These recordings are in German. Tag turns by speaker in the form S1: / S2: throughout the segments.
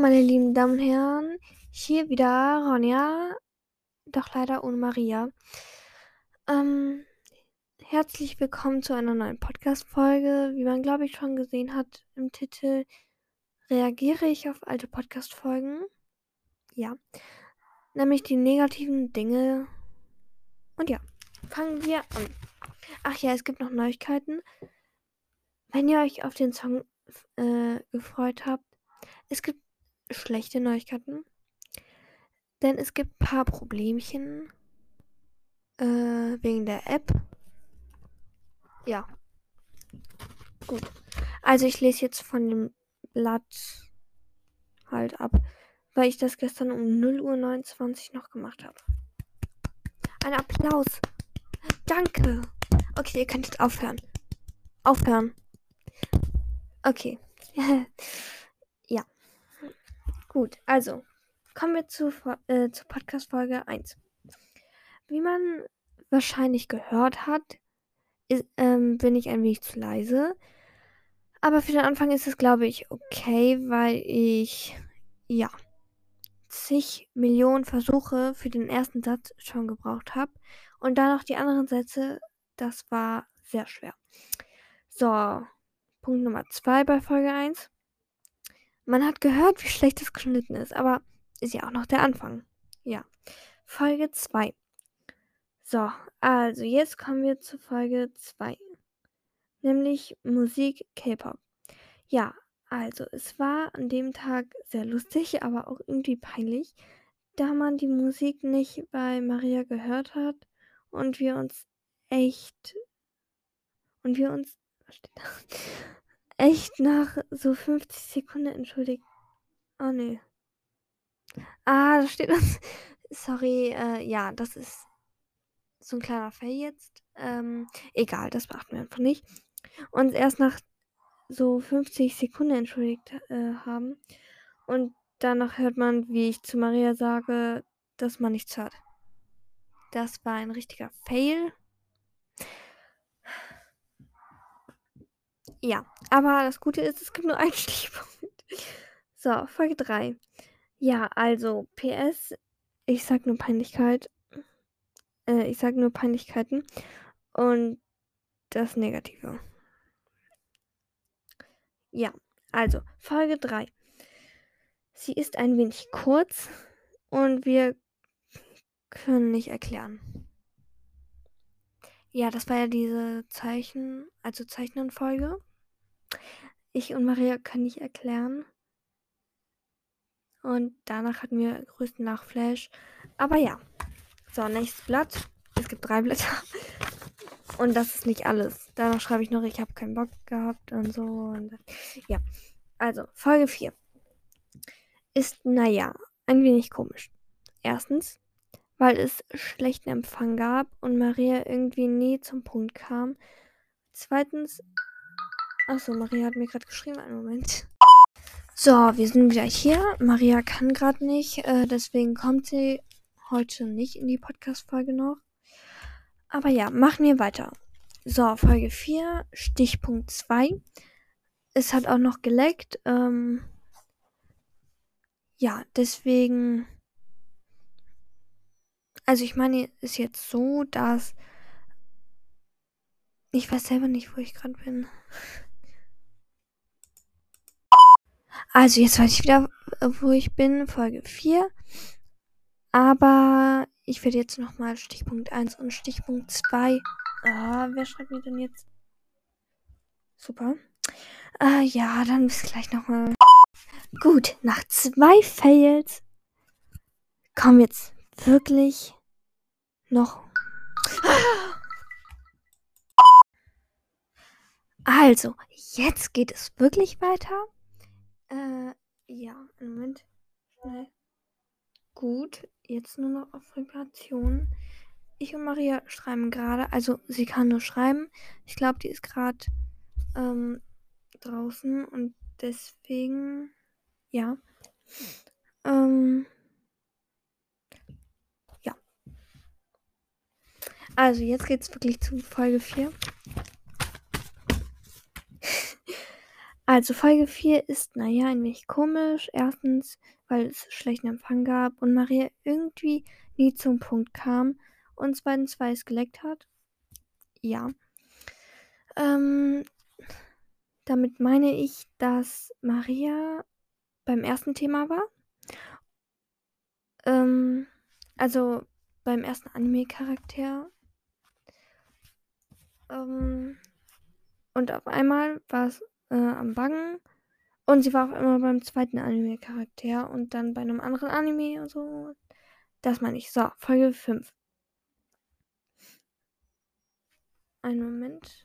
S1: Meine lieben Damen und Herren. Hier wieder Ronja, doch leider ohne Maria. Ähm, herzlich willkommen zu einer neuen Podcast-Folge. Wie man, glaube ich, schon gesehen hat im Titel, reagiere ich auf alte Podcast-Folgen. Ja, nämlich die negativen Dinge. Und ja, fangen wir an. Ach ja, es gibt noch Neuigkeiten. Wenn ihr euch auf den Song äh, gefreut habt, es gibt schlechte Neuigkeiten. Denn es gibt ein paar Problemchen äh, wegen der App. Ja. Gut. Also ich lese jetzt von dem Blatt halt ab, weil ich das gestern um 0.29 Uhr noch gemacht habe. Ein Applaus. Danke. Okay, ihr könnt jetzt aufhören. Aufhören. Okay. Gut, also kommen wir zu, äh, zur Podcast-Folge 1. Wie man wahrscheinlich gehört hat, ist, ähm, bin ich ein wenig zu leise. Aber für den Anfang ist es, glaube ich, okay, weil ich, ja, zig Millionen Versuche für den ersten Satz schon gebraucht habe. Und dann noch die anderen Sätze, das war sehr schwer. So, Punkt Nummer 2 bei Folge 1. Man hat gehört, wie schlecht es geschnitten ist, aber ist ja auch noch der Anfang. Ja. Folge 2. So, also jetzt kommen wir zu Folge 2. Nämlich Musik K-Pop. Ja, also es war an dem Tag sehr lustig, aber auch irgendwie peinlich, da man die Musik nicht bei Maria gehört hat und wir uns echt und wir uns was steht da? Echt nach so 50 Sekunden entschuldigt. Oh nee. Ah, da steht das. Sorry, äh, ja, das ist so ein kleiner Fail jetzt. Ähm, egal, das beachten wir einfach nicht. Und erst nach so 50 Sekunden entschuldigt äh, haben. Und danach hört man, wie ich zu Maria sage, dass man nichts hört. Das war ein richtiger Fail. Ja, aber das Gute ist, es gibt nur einen Stichpunkt. So, Folge 3. Ja, also, PS, ich sag nur Peinlichkeit. Äh, ich sag nur Peinlichkeiten. Und das Negative. Ja, also, Folge 3. Sie ist ein wenig kurz und wir können nicht erklären. Ja, das war ja diese Zeichen, also Zeichnenfolge. Ich und Maria können nicht erklären. Und danach hatten wir größten Nachflash. Aber ja. So, nächstes Blatt. Es gibt drei Blätter. Und das ist nicht alles. Danach schreibe ich noch, ich habe keinen Bock gehabt und so. Und ja. Also, Folge 4. Ist, naja, ein wenig komisch. Erstens, weil es schlechten Empfang gab und Maria irgendwie nie zum Punkt kam. Zweitens, Achso, Maria hat mir gerade geschrieben. Einen Moment. So, wir sind gleich hier. Maria kann gerade nicht, äh, deswegen kommt sie heute nicht in die Podcast-Folge noch. Aber ja, machen wir weiter. So, Folge 4, Stichpunkt 2. Es hat auch noch geleckt. Ähm, ja, deswegen. Also ich meine, ist jetzt so, dass. Ich weiß selber nicht, wo ich gerade bin. Also jetzt weiß ich wieder, wo ich bin, Folge 4. Aber ich werde jetzt nochmal Stichpunkt 1 und Stichpunkt 2. Ah, wer schreibt mir denn jetzt? Super. Äh, ja, dann bis gleich nochmal. Gut, nach zwei Fails kommen jetzt wirklich noch. Also, jetzt geht es wirklich weiter. Äh, ja, einen Moment. Schnell. Gut, jetzt nur noch auf Vibration. Ich und Maria schreiben gerade, also sie kann nur schreiben. Ich glaube, die ist gerade ähm, draußen und deswegen, ja. Ähm, ja. Also jetzt geht es wirklich zu Folge 4. Also Folge 4 ist, naja, ein wenig komisch. Erstens, weil es schlechten Empfang gab und Maria irgendwie nie zum Punkt kam. Und zweitens, weil es geleckt hat. Ja. Ähm, damit meine ich, dass Maria beim ersten Thema war. Ähm, also beim ersten Anime-Charakter. Ähm, und auf einmal war es äh, am Bangen. Und sie war auch immer beim zweiten Anime-Charakter und dann bei einem anderen Anime und so. Das meine ich. So, Folge 5. Einen Moment.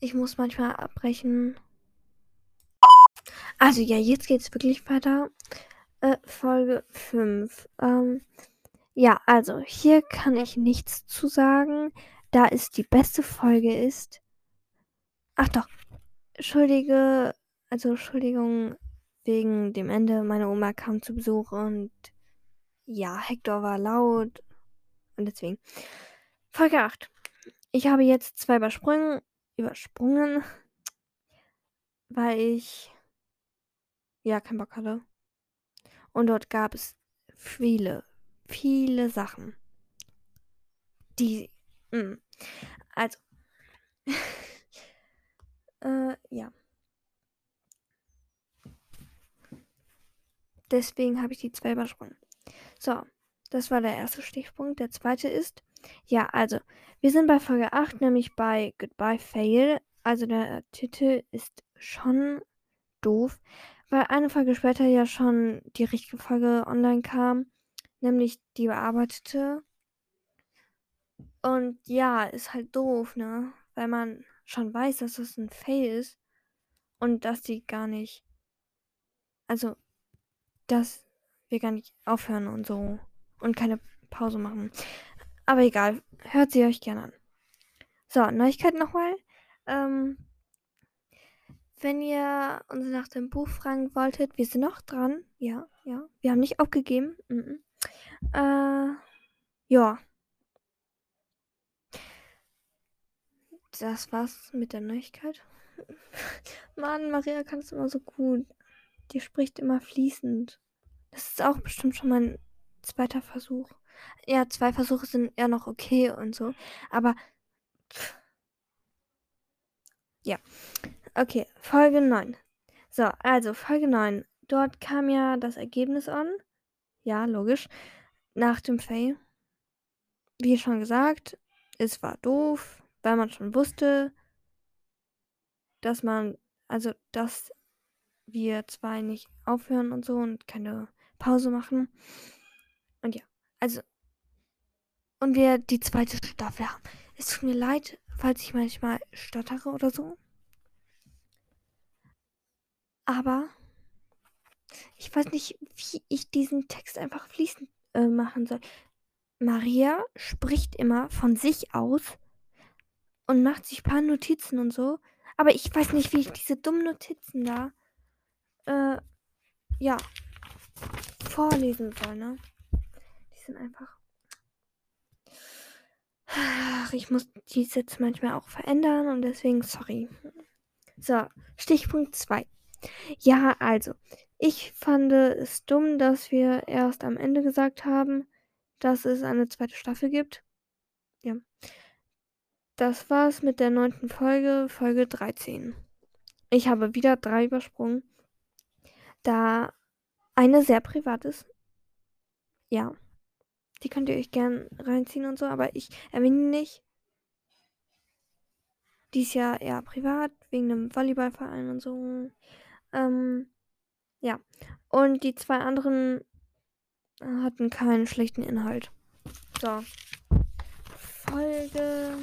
S1: Ich muss manchmal abbrechen. Also ja, jetzt geht es wirklich weiter. Äh, Folge 5. Ähm, ja, also hier kann ich nichts zu sagen, da es die beste Folge ist. Ach doch. Entschuldige, also Entschuldigung wegen dem Ende. Meine Oma kam zu Besuch und ja, Hector war laut und deswegen. Folge 8. Ich habe jetzt zwei übersprungen, übersprungen, weil ich ja keinen Bock hatte. Und dort gab es viele, viele Sachen, die, mh. Hm, also, äh, ja. Deswegen habe ich die zwei übersprungen. So, das war der erste Stichpunkt. Der zweite ist, ja, also, wir sind bei Folge 8, nämlich bei Goodbye Fail. Also der Titel ist schon doof, weil eine Folge später ja schon die richtige Folge online kam, nämlich die bearbeitete. Und ja, ist halt doof, ne? Weil man schon weiß, dass das ein Fail ist und dass die gar nicht, also, dass wir gar nicht aufhören und so und keine Pause machen. Aber egal, hört sie euch gerne an. So, Neuigkeit nochmal. Ähm, wenn ihr uns nach dem Buch fragen wolltet, wir sind noch dran. Ja, ja. Wir haben nicht aufgegeben. Mhm. Äh, ja. Das war's mit der Neuigkeit. Mann, Maria kann es immer so gut. Die spricht immer fließend. Das ist auch bestimmt schon mein zweiter Versuch. Ja, zwei Versuche sind ja noch okay und so. Aber. Ja. Okay, Folge 9. So, also Folge 9. Dort kam ja das Ergebnis an. Ja, logisch. Nach dem Fail. Wie schon gesagt, es war doof, weil man schon wusste, dass man, also, dass wir zwei nicht aufhören und so und keine Pause machen. Und ja, also, und wir die zweite Staffel haben. Es tut mir leid, falls ich manchmal stottere oder so. Aber ich weiß nicht, wie ich diesen Text einfach fließend äh, machen soll. Maria spricht immer von sich aus und macht sich ein paar Notizen und so. Aber ich weiß nicht, wie ich diese dummen Notizen da äh, ja vorlesen soll, ne? Die sind einfach. Ach, ich muss die Sätze manchmal auch verändern und deswegen sorry. So, Stichpunkt 2. Ja, also, ich fand es dumm, dass wir erst am Ende gesagt haben, dass es eine zweite Staffel gibt. Ja. Das war's mit der neunten Folge, Folge 13. Ich habe wieder drei übersprungen, da eine sehr privat ist. Ja. Die könnt ihr euch gern reinziehen und so, aber ich erwähne nicht. Die ist ja eher privat, wegen einem Volleyballverein und so. Ähm, ja. Und die zwei anderen hatten keinen schlechten Inhalt. So. Folge.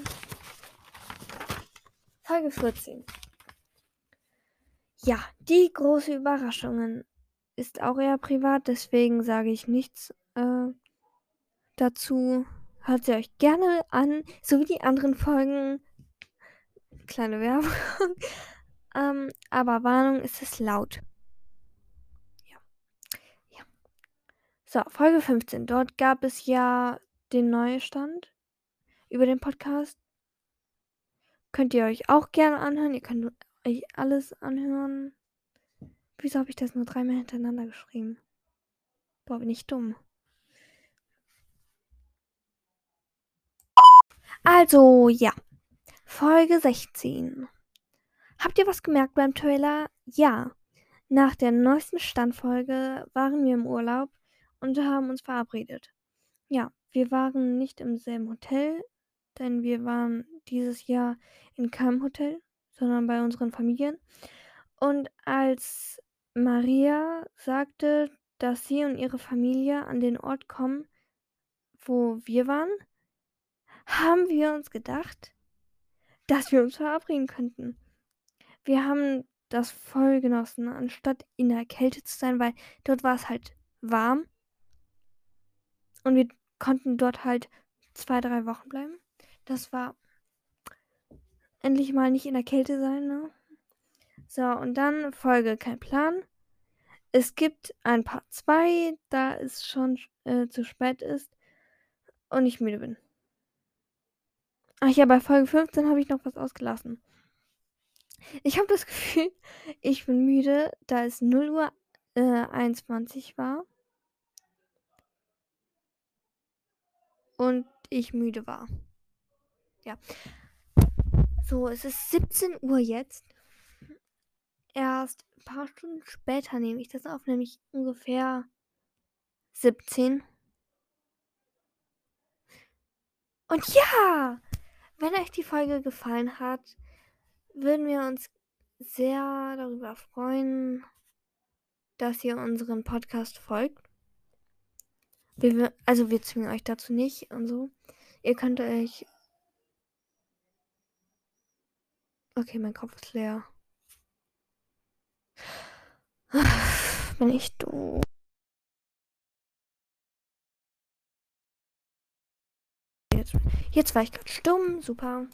S1: Folge 14. Ja, die große Überraschungen ist auch eher privat, deswegen sage ich nichts äh, dazu. Hört sie euch gerne an, so wie die anderen Folgen. Kleine Werbung. Ähm, aber Warnung, ist es laut. Ja. Ja. So, Folge 15. Dort gab es ja den Neustand über den Podcast. Könnt ihr euch auch gerne anhören. Ihr könnt euch alles anhören. Wieso habe ich das nur dreimal hintereinander geschrieben? Boah, bin ich dumm. Also, ja. Folge 16. Habt ihr was gemerkt beim Trailer? Ja. Nach der neuesten Standfolge waren wir im Urlaub und haben uns verabredet. Ja, wir waren nicht im selben Hotel, denn wir waren dieses Jahr in keinem Hotel, sondern bei unseren Familien. Und als Maria sagte, dass sie und ihre Familie an den Ort kommen, wo wir waren, haben wir uns gedacht, dass wir uns verabreden könnten. Wir haben das voll genossen, anstatt in der Kälte zu sein, weil dort war es halt warm. Und wir konnten dort halt zwei, drei Wochen bleiben. Das war endlich mal nicht in der Kälte sein, ne? So, und dann Folge kein Plan. Es gibt ein Part 2, da es schon äh, zu spät ist und ich müde bin. Ach ja, bei Folge 15 habe ich noch was ausgelassen. Ich habe das Gefühl, ich bin müde, da es 0 Uhr äh, 21 war. Und ich müde war. Ja. So, es ist 17 Uhr jetzt. Erst ein paar Stunden später nehme ich das auf, nämlich ungefähr 17. Und ja, wenn euch die Folge gefallen hat, würden wir uns sehr darüber freuen, dass ihr unseren Podcast folgt. Wir, also wir zwingen euch dazu nicht und so. Ihr könnt euch Okay, mein Kopf ist leer. Bin ich doof. Jetzt, jetzt war ich gerade stumm. Super.